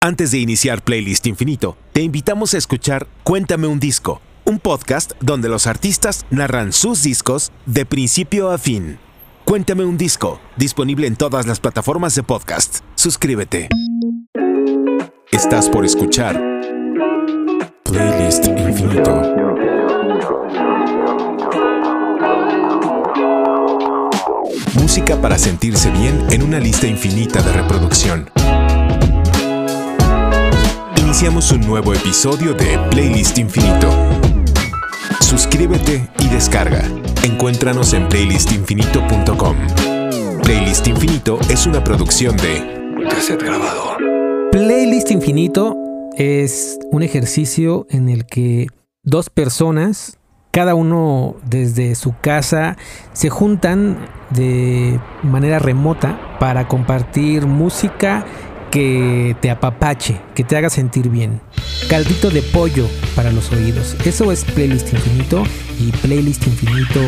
Antes de iniciar Playlist Infinito, te invitamos a escuchar Cuéntame un disco, un podcast donde los artistas narran sus discos de principio a fin. Cuéntame un disco, disponible en todas las plataformas de podcast. Suscríbete. Estás por escuchar Playlist Infinito. Música para sentirse bien en una lista infinita de reproducción. Iniciamos un nuevo episodio de Playlist Infinito. Suscríbete y descarga. Encuéntranos en playlistinfinito.com. Playlist Infinito es una producción de Cassette Grabador. Playlist Infinito es un ejercicio en el que dos personas, cada uno desde su casa, se juntan de manera remota para compartir música que te apapache, que te haga sentir bien. Caldito de pollo para los oídos. Eso es Playlist Infinito y Playlist Infinito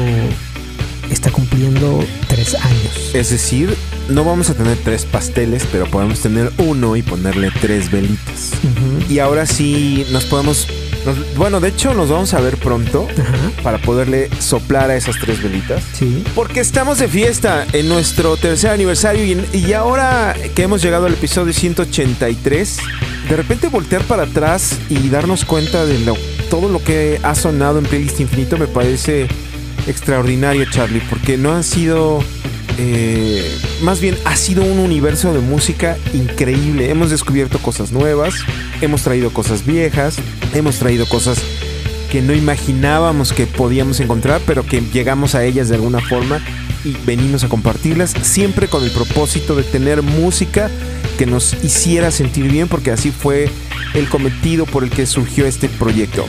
está cumpliendo tres años. Es decir, no vamos a tener tres pasteles, pero podemos tener uno y ponerle tres velitas. Y ahora sí nos podemos... nos- bueno, de hecho nos vamos a ver pronto Ajá, para poderle soplar a esas tres velitas. sí. Porque estamos de fiesta en nuestro tercer aniversario y, y ahora que hemos llegado al episodio 183, de repente voltear para atrás y darnos cuenta de lo- todo lo que ha sonado en Playlist Infinito me parece extraordinario, Charlie, porque no han sido... eh, más bien ha sido un universo de música increíble. Hemos descubierto cosas nuevas, hemos traído cosas viejas, hemos traído cosas que no imaginábamos que podíamos encontrar, pero que llegamos a ellas de alguna forma y venimos a compartirlas, siempre con el propósito de tener música que nos hiciera sentir bien, porque así fue el cometido por el que surgió este proyecto.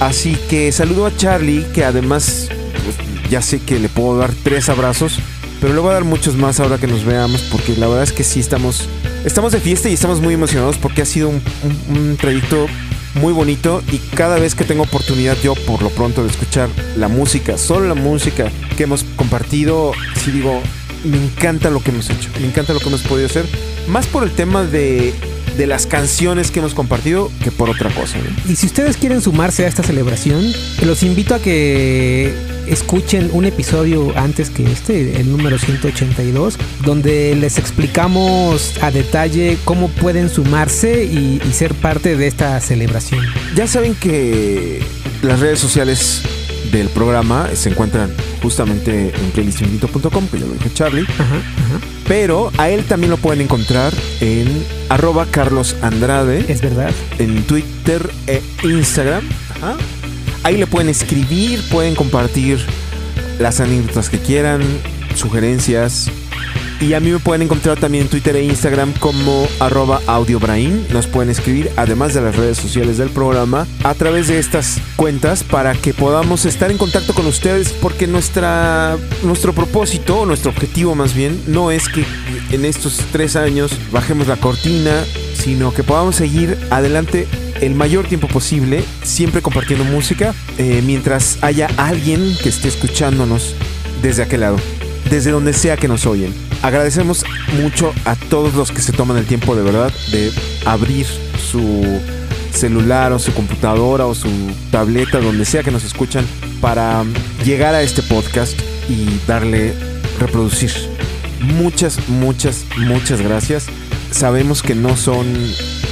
Así que saludo a Charlie, que además pues, ya sé que le puedo dar tres abrazos, pero le voy a dar muchos más ahora que nos veamos, porque la verdad es que sí estamos, estamos de fiesta y estamos muy emocionados porque ha sido un, trayecto muy bonito y cada vez que tengo oportunidad yo por lo pronto de escuchar la música, solo la música que hemos compartido, sí digo, me encanta lo que hemos hecho, me encanta lo que hemos podido hacer, más por el tema de, de las canciones que hemos compartido que por otra cosa. ¿no? Y si ustedes quieren sumarse a esta celebración, los invito a que escuchen un episodio antes que este, el número 182, donde les explicamos a detalle cómo pueden sumarse y, y ser parte de esta celebración. Ya saben que las redes sociales del programa se encuentran justamente en playlistinfinito.com, que ya lo Charlie. Ajá, ajá. Pero a él también lo pueden encontrar en arroba Carlos Andrade, Es verdad. en Twitter e Instagram. Ajá. Ahí le pueden escribir, pueden compartir las anécdotas que quieran, sugerencias. Y a mí me pueden encontrar también en Twitter e Instagram como arroba audiobrain. Nos pueden escribir, además de las redes sociales del programa, a través de estas cuentas para que podamos estar en contacto con ustedes porque nuestra, nuestro propósito, o nuestro objetivo más bien, no es que en estos tres años bajemos la cortina, sino que podamos seguir adelante el mayor tiempo posible, siempre compartiendo música, eh, mientras haya alguien que esté escuchándonos desde aquel lado, desde donde sea que nos oyen. Agradecemos mucho a todos los que se toman el tiempo de verdad de abrir su celular o su computadora o su tableta, donde sea que nos escuchan, para llegar a este podcast y darle reproducir. Muchas, muchas, muchas gracias. Sabemos que no son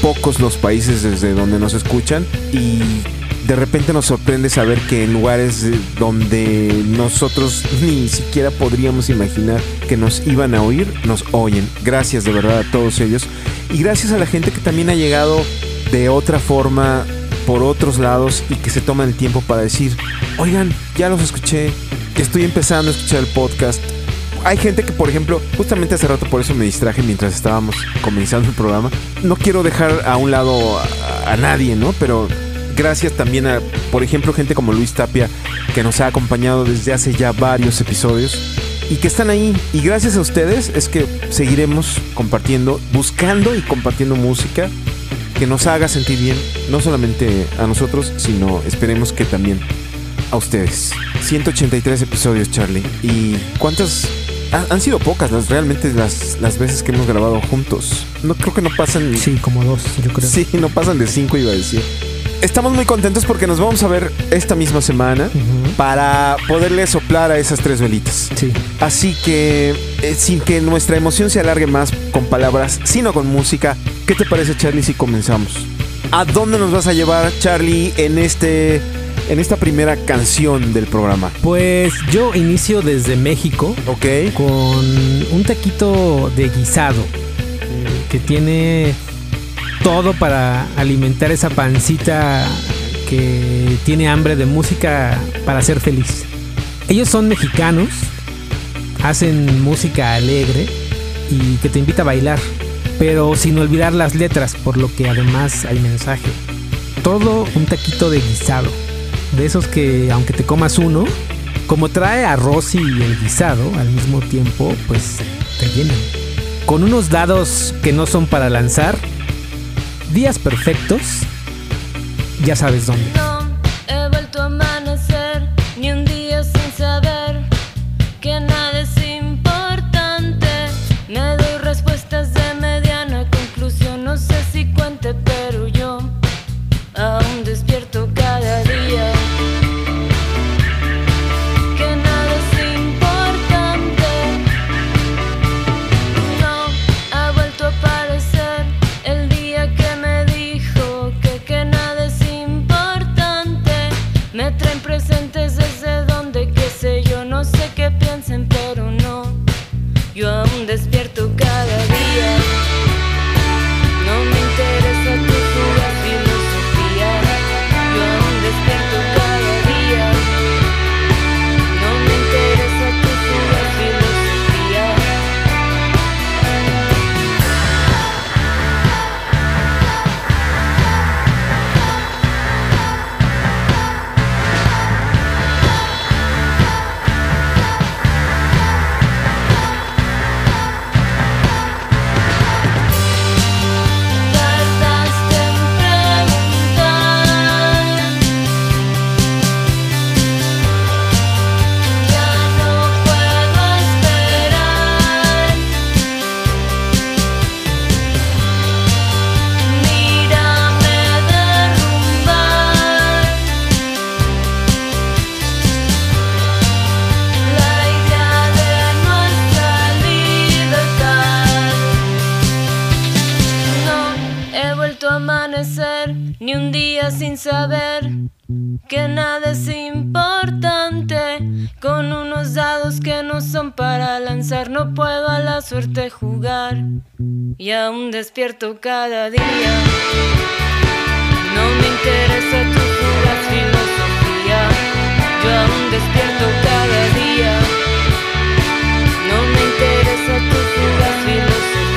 pocos los países desde donde nos escuchan y de repente nos sorprende saber que en lugares donde nosotros ni siquiera podríamos imaginar que nos iban a oír, nos oyen. Gracias de verdad a todos ellos y gracias a la gente que también ha llegado de otra forma por otros lados y que se toman el tiempo para decir, oigan, ya los escuché, estoy empezando a escuchar el podcast, hay gente que, por ejemplo, justamente hace rato por eso me distraje mientras estábamos comenzando el programa. No quiero dejar a un lado a nadie, ¿no? Pero gracias también a, por ejemplo, gente como Luis Tapia, que nos ha acompañado desde hace ya varios episodios y que están ahí. Y gracias a ustedes es que seguiremos compartiendo, buscando y compartiendo música que nos haga sentir bien, no solamente a nosotros, sino esperemos que también a ustedes. 183 episodios, Charlie. ¿Y cuántas ha- han sido pocas las realmente las, las veces que hemos grabado juntos. No creo que no pasan. Sí, como dos, yo creo. Sí, no pasan de cinco, iba a decir. Estamos muy contentos porque nos vamos a ver esta misma semana para poderle soplar a esas tres velitas. Sí. Así que, eh, sin que nuestra emoción se alargue más con palabras, sino con música, ¿qué te parece, Charlie, si comenzamos? ¿A dónde nos vas a llevar, Charlie, en este, en esta primera canción del programa? Pues yo inicio desde México ¿Ok? con un taquito de guisado eh, que tiene todo para alimentar esa pancita que tiene hambre de música para ser feliz. Ellos son mexicanos, hacen música alegre y que te invita a bailar, pero sin olvidar las letras, por lo que además hay mensaje. Todo un taquito de guisado, de esos que aunque te comas uno, como trae arroz y el guisado al mismo tiempo, pues te llenan. Con unos dados que no son para lanzar, días perfectos, ya sabes dónde. Ni un día sin saber que nada es importante. Con unos dados que no son para lanzar, no puedo a la suerte jugar. Y aún despierto cada día. No me interesa tu fugaz filosofía. Yo aún despierto cada día. No me interesa tu fugaz filosofía.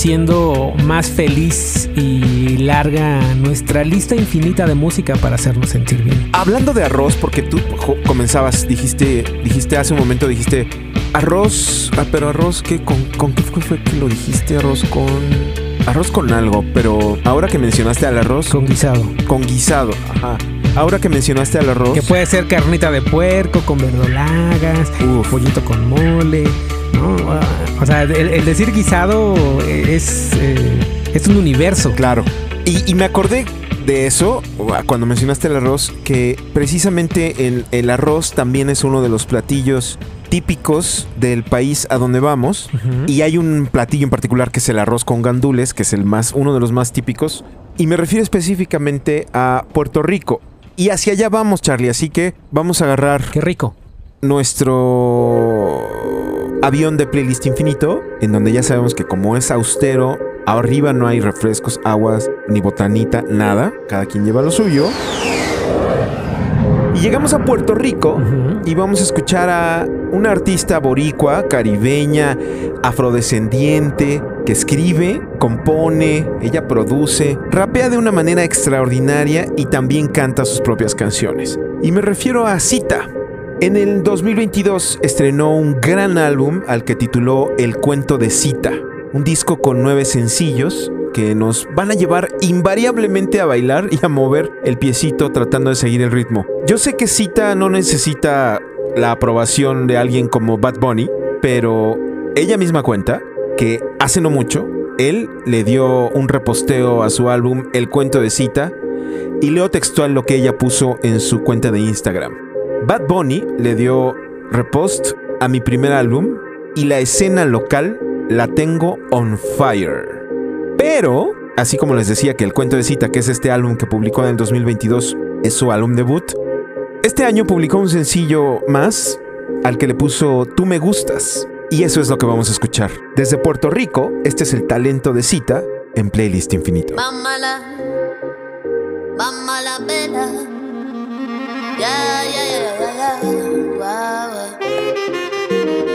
Haciendo más feliz y larga nuestra lista infinita de música para hacernos sentir bien. Hablando de arroz, porque tú comenzabas, dijiste, dijiste hace un momento, dijiste arroz, ah, pero arroz, ¿qué? ¿Con, con qué fue, que lo dijiste? Arroz con... Arroz con algo, pero ahora que mencionaste al arroz, con, Con guisado. guisado, ajá. Ahora que mencionaste al arroz, Que puede ser carnita de puerco con verdolagas, Uf. pollito con mole, ¿no? Ah, O sea, el, el decir guisado es, eh, es un universo. claro. Y, y me acordé de eso, cuando mencionaste el arroz, que precisamente el, el arroz también es uno de los platillos típicos del país a donde vamos. Y hay un platillo en particular que es el arroz con gandules, que es el más, uno de los más típicos. Y me refiero específicamente a Puerto Rico. Y hacia allá vamos, Charlie. Así que vamos a agarrar Qué rico. Nuestro avión de playlist infinito, en donde ya sabemos que como es austero, arriba no hay refrescos, aguas, ni botanita, nada. Cada quien lleva lo suyo. Y llegamos a Puerto Rico y vamos a escuchar a una artista boricua, caribeña, afrodescendiente, que escribe, compone, ella produce, rapea de una manera extraordinaria y también canta sus propias canciones. Y me refiero a Cita. En el 2022 estrenó un gran álbum al que tituló El cuento de Cita, un disco con nueve sencillos que nos van a llevar invariablemente a bailar y a mover el piecito tratando de seguir el ritmo. Yo sé que Cita no necesita la aprobación de alguien como Bad Bunny, pero ella misma cuenta que hace no mucho él le dio un reposteo a su álbum El cuento de Cita y leo textual lo que ella puso en su cuenta de Instagram. Bad Bunny le dio repost a mi primer álbum y la escena local la tengo on fire. Pero, así como les decía que el cuento de cita, que es este álbum que publicó en el 2022, es su álbum debut, este año publicó un sencillo más al que le puso Tú me gustas. Y eso es lo que vamos a escuchar. Desde Puerto Rico, este es el talento de cita en Playlist Infinito. Vamos guau.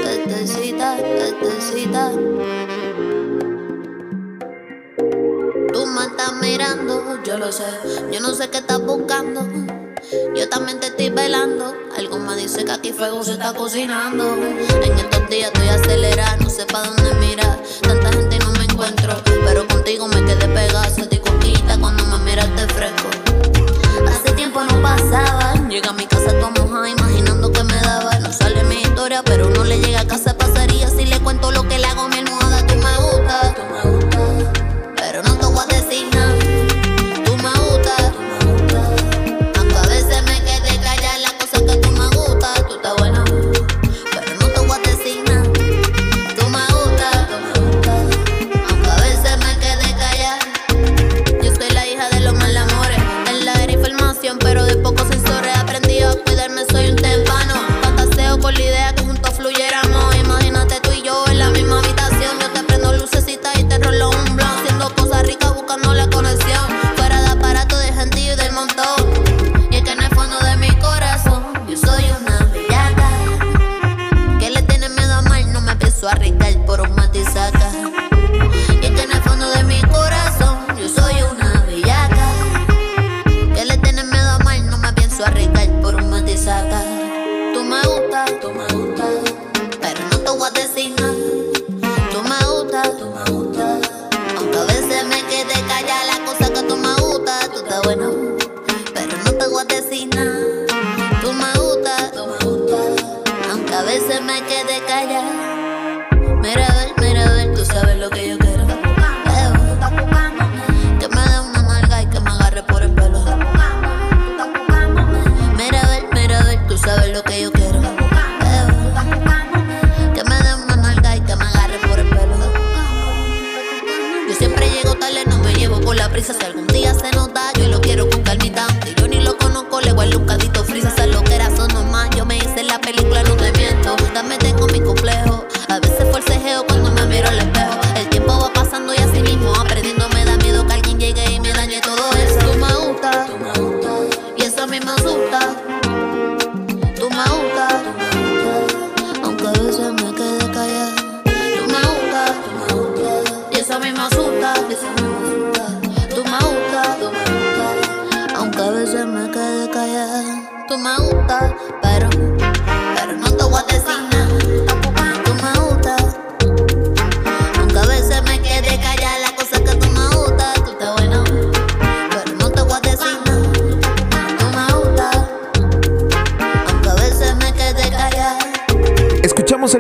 Tetecita, tetecita. Tú me estás mirando, yo lo sé. Yo no sé qué estás buscando. Yo también te estoy velando. Algo me dice que aquí fuego se está cocinando. En estos días estoy acelerada, no sé para dónde mirar. Tanta gente no me encuentro. Pero contigo me quedé pegada. Se te cuando me miraste fresco. No pasaba. Llega a mi casa toda mojada, imaginando que me daba. No sale mi historia, pero no le llega a casa lo yo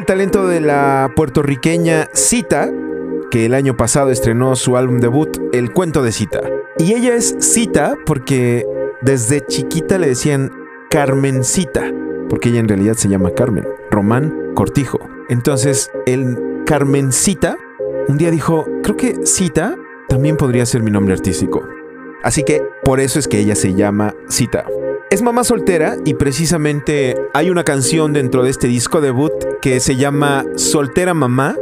talento de la puertorriqueña Cita, que el año pasado estrenó su álbum debut, El cuento de Cita. Y ella es Cita porque desde chiquita le decían Carmencita, porque ella en realidad se llama Carmen, Román Cortijo. Entonces, el Carmencita un día dijo, creo que Cita también podría ser mi nombre artístico. Así que por eso es que ella se llama Cita. Es mamá soltera y precisamente hay una canción dentro de este disco debut que se llama Soltera Mamá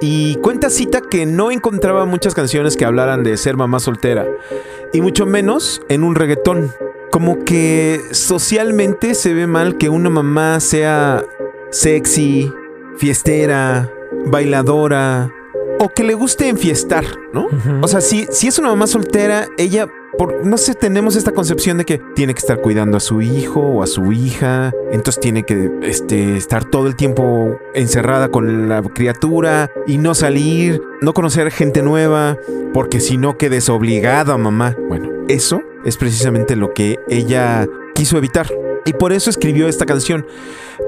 y cuenta Cita que no encontraba muchas canciones que hablaran de ser mamá soltera y mucho menos en un reggaetón. Como que socialmente se ve mal que una mamá sea sexy, fiestera, bailadora o que le guste enfiestar, ¿no? O sea, si, si es una mamá soltera, ella, por, no sé, tenemos esta concepción de que tiene que estar cuidando a su hijo o a su hija, entonces tiene que este, estar todo el tiempo encerrada con la criatura y no salir, no conocer gente nueva, porque si no quedes obligada, mamá. Bueno, eso es precisamente lo que ella quiso evitar. Y por eso escribió esta canción.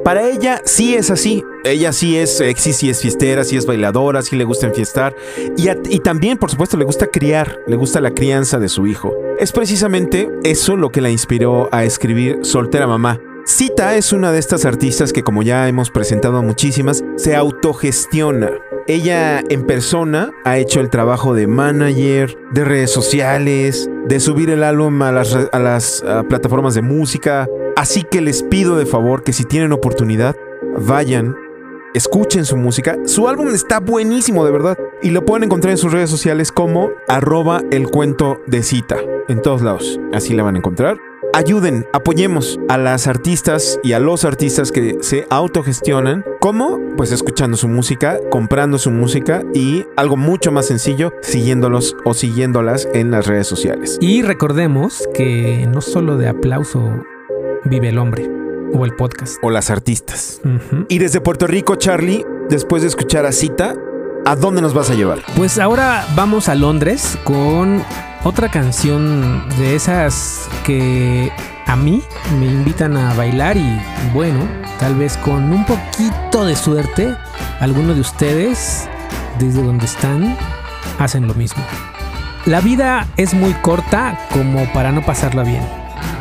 Para ella sí es así. Ella sí es sexy, sí es fiestera, sí es bailadora, sí le gusta enfiestar. Y, a- y también, por supuesto, le gusta criar, le gusta la crianza de su hijo. Es precisamente eso lo que la inspiró a escribir Soltera Mamá. Cita es una de estas artistas que, como ya hemos presentado muchísimas, se autogestiona. Ella en persona ha hecho el trabajo de manager, de redes sociales, de subir el álbum a las, plataformas de música. Así que les pido de favor que si tienen oportunidad, vayan, escuchen su música. Su álbum está buenísimo, de verdad. Y lo pueden encontrar en sus redes sociales como arroba el cuento de cita. En todos lados. Así la van a encontrar. Ayuden, apoyemos a las artistas y a los artistas que se autogestionan. ¿Cómo? Pues escuchando su música, comprando su música y algo mucho más sencillo, siguiéndolos o siguiéndolas en las redes sociales. Y recordemos que no solo de aplauso vive el hombre o el podcast. O las artistas. Y desde Puerto Rico, Charlie, después de escuchar a Cita, ¿a dónde nos vas a llevar? Pues ahora vamos a Londres con otra canción de esas que a mí me invitan a bailar y bueno, tal vez con un poquito de suerte, algunos de ustedes, desde donde están, hacen lo mismo. La vida es muy corta como para no pasarla bien.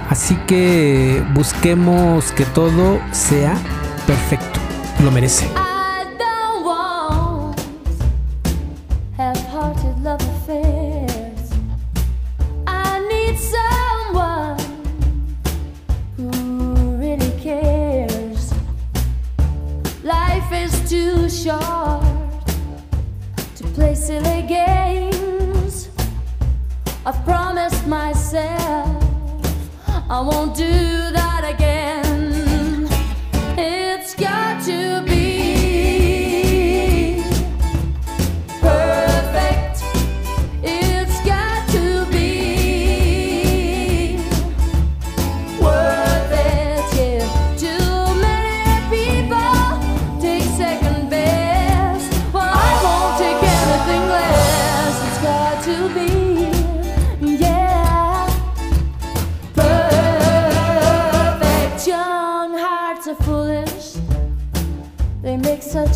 Así que busquemos que todo sea perfecto. Lo merece.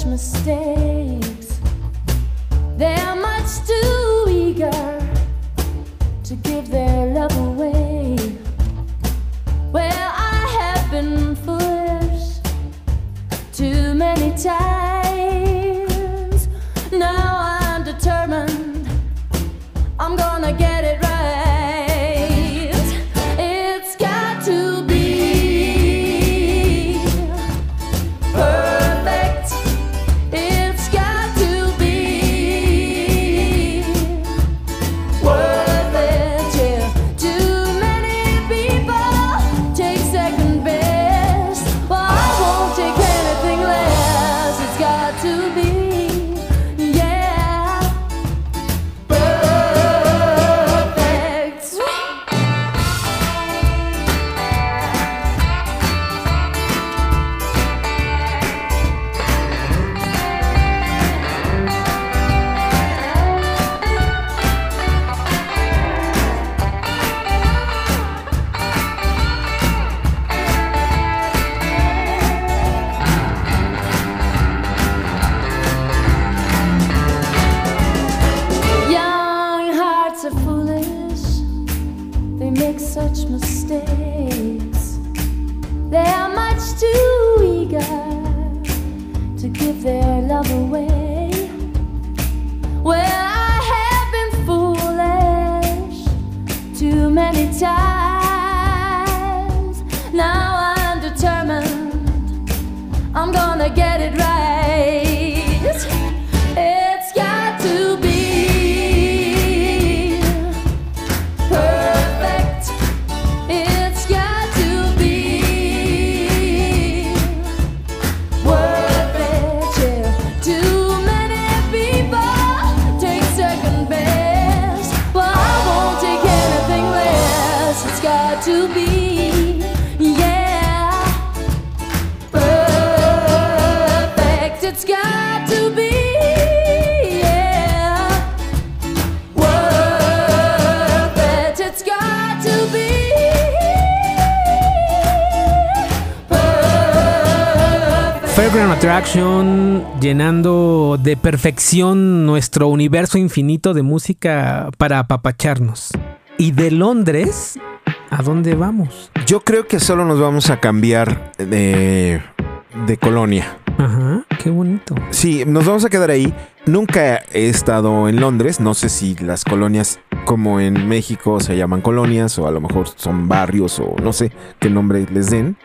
Such mistakes. They're much too eager to give their love away. Llenando de perfección nuestro universo infinito de música para apapacharnos. Y de Londres, ¿a dónde vamos? Yo creo que solo nos vamos a cambiar de, de colonia. Ajá, qué bonito. Sí, nos vamos a quedar ahí. Nunca he estado en Londres. No sé si las colonias como en México se llaman colonias o a lo mejor son barrios o no sé qué nombre les den.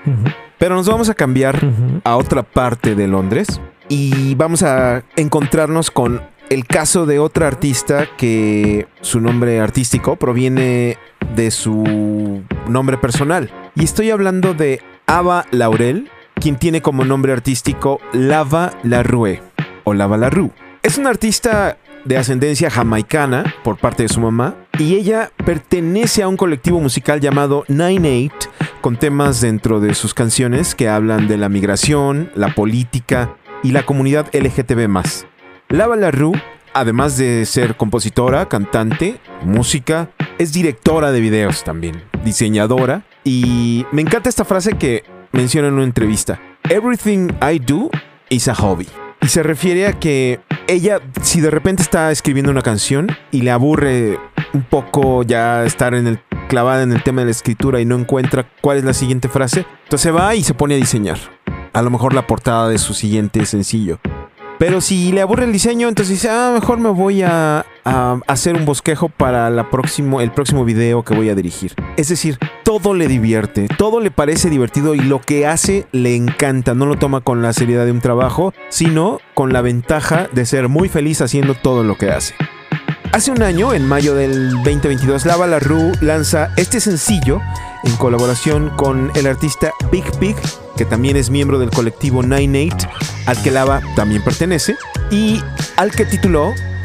Pero nos vamos a cambiar a otra parte de Londres y vamos a encontrarnos con el caso de otra artista que su nombre artístico proviene de su nombre personal. Y estoy hablando de Ava Laurel, quien tiene como nombre artístico Lava Larue o Lava Larue. Es una artista de ascendencia jamaicana por parte de su mamá y ella pertenece a un colectivo musical llamado Nine Eight con temas dentro de sus canciones que hablan de la migración, la política y la comunidad LGTB+. Lava Larue, además de ser compositora, cantante, música, es directora de videos también, diseñadora y me encanta esta frase que menciona en una entrevista. Everything I do is a hobby. Y se refiere a que ella, si de repente está escribiendo una canción y le aburre un poco ya estar en el, clavada en el tema de la escritura y no encuentra cuál es la siguiente frase, entonces va y se pone a diseñar. A lo mejor la portada de su siguiente sencillo. Pero si le aburre el diseño, entonces dice, ah, mejor me voy a, a hacer un bosquejo para la próximo, el próximo video que voy a dirigir. Es decir, todo le divierte, todo le parece divertido y lo que hace le encanta. No lo toma con la seriedad de un trabajo, sino con la ventaja de ser muy feliz haciendo todo lo que hace. Hace un año, en mayo del 2022, Lava Larue lanza este sencillo en colaboración con el artista Big Pig, que también es miembro del colectivo Nine Eight, al que Lava también pertenece, y al que tituló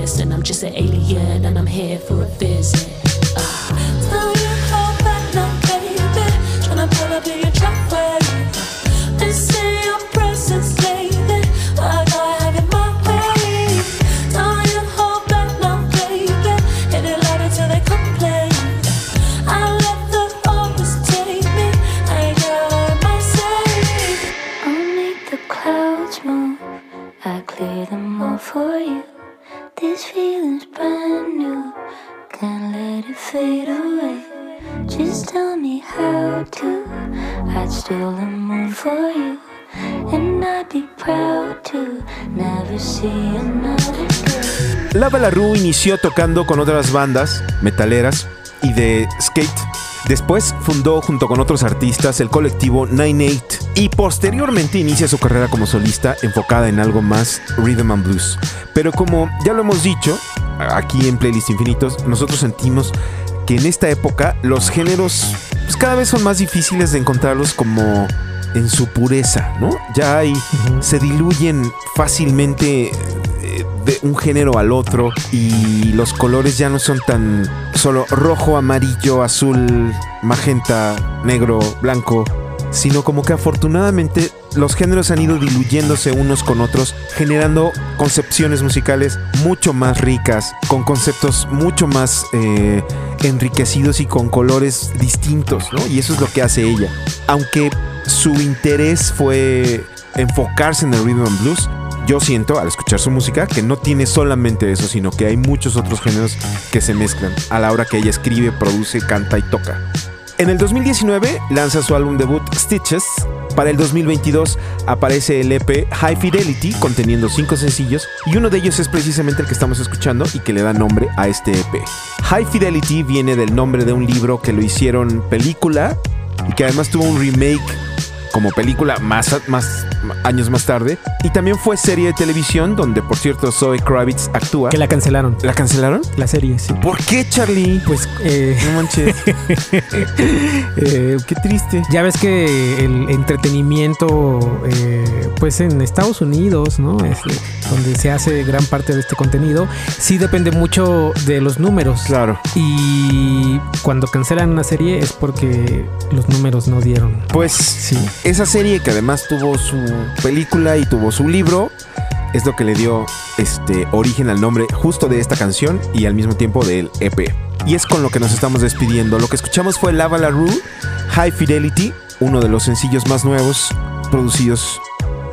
watches glisten. I'm just an alien and I'm here for a visit. Throw inició tocando con otras bandas metaleras y de skate Después fundó junto con otros artistas el colectivo Nine Eight y posteriormente inicia su carrera como solista enfocada en algo más rhythm and blues. Pero como ya lo hemos dicho, aquí en Playlist Infinitos, nosotros sentimos que en esta época los géneros pues, cada vez son más difíciles de encontrarlos como en su pureza, ¿no? Ya hay, se diluyen fácilmente de un género al otro y los colores ya no son tan solo rojo, amarillo, azul, magenta, negro, blanco, sino como que afortunadamente los géneros han ido diluyéndose unos con otros, generando concepciones musicales mucho más ricas, con conceptos mucho más eh, enriquecidos y con colores distintos. Y eso es lo que hace ella. Aunque su interés fue enfocarse en el rhythm and blues, yo siento al escuchar su música que no tiene solamente eso, sino que hay muchos otros géneros que se mezclan a la hora que ella escribe, produce, canta y toca. En el 2019 lanza su álbum debut Stitches. Para el 2022 aparece el EP High Fidelity conteniendo cinco sencillos y uno de ellos es precisamente el que estamos escuchando y que le da nombre a este EP. High Fidelity viene del nombre de un libro que lo hicieron película y que además tuvo un remake como película más, más años más tarde y también fue serie de televisión donde por cierto Zoe Kravitz actúa. Que la cancelaron. ¿La cancelaron? La serie, sí. ¿Por qué Charlie? Pues, eh, No manches. eh, Qué triste. ya ves que el entretenimiento, eh, pues en Estados Unidos, ¿no? Es donde se hace gran parte de este contenido, sí depende mucho de los números. Claro. Y cuando cancelan una serie es porque los números no dieron. Pues Sí. esa serie que además tuvo su película y tuvo su libro es lo que le dio este origen al nombre justo de esta canción y al mismo tiempo del EP. Y es con lo que nos estamos despidiendo. Lo que escuchamos fue Lava La Rue, High Fidelity, uno de los sencillos más nuevos producidos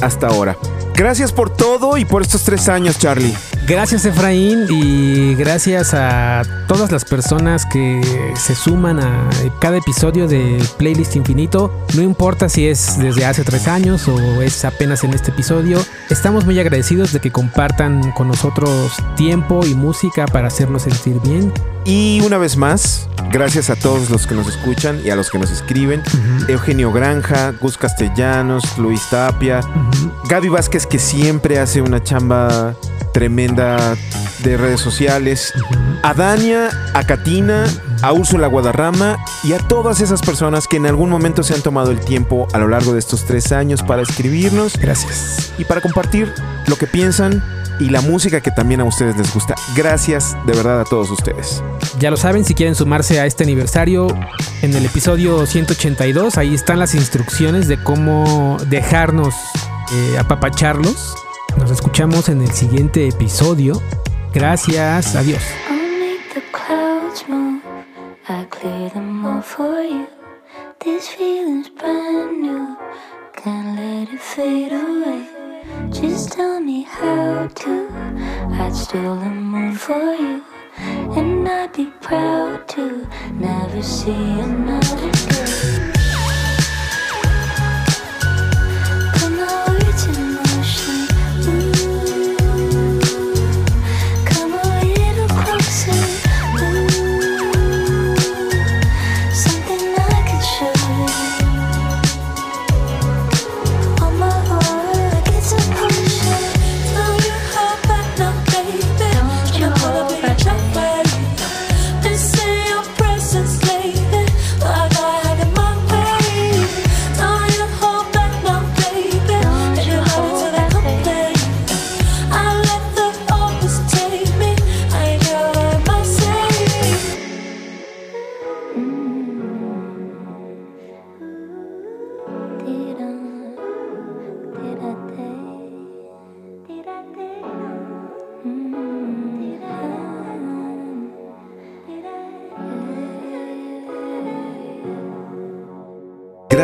hasta ahora. Gracias por todo y por estos tres años, Charlie. Gracias Efraín y gracias a todas las personas que se suman a cada episodio de Playlist Infinito. No importa si es desde hace tres años o es apenas en este episodio. Estamos muy agradecidos de que compartan con nosotros tiempo y música para hacernos sentir bien. Y una vez más, gracias a todos los que nos escuchan y a los que nos escriben. Eugenio Granja, Gus Castellanos, Luis Tapia, Gaby Vázquez que siempre hace una chamba tremenda de redes sociales, a Dania, a Katina, a Úrsula Guadarrama y a todas esas personas que en algún momento se han tomado el tiempo a lo largo de estos tres años para escribirnos Gracias. y para compartir lo que piensan y la música que también a ustedes les gusta. Gracias de verdad a todos ustedes. Ya lo saben, si quieren sumarse a este aniversario, en el episodio 182, ahí están las instrucciones de cómo dejarnos eh, apapacharlos. Nos escuchamos en el siguiente episodio. Gracias, adiós. Me never see another day.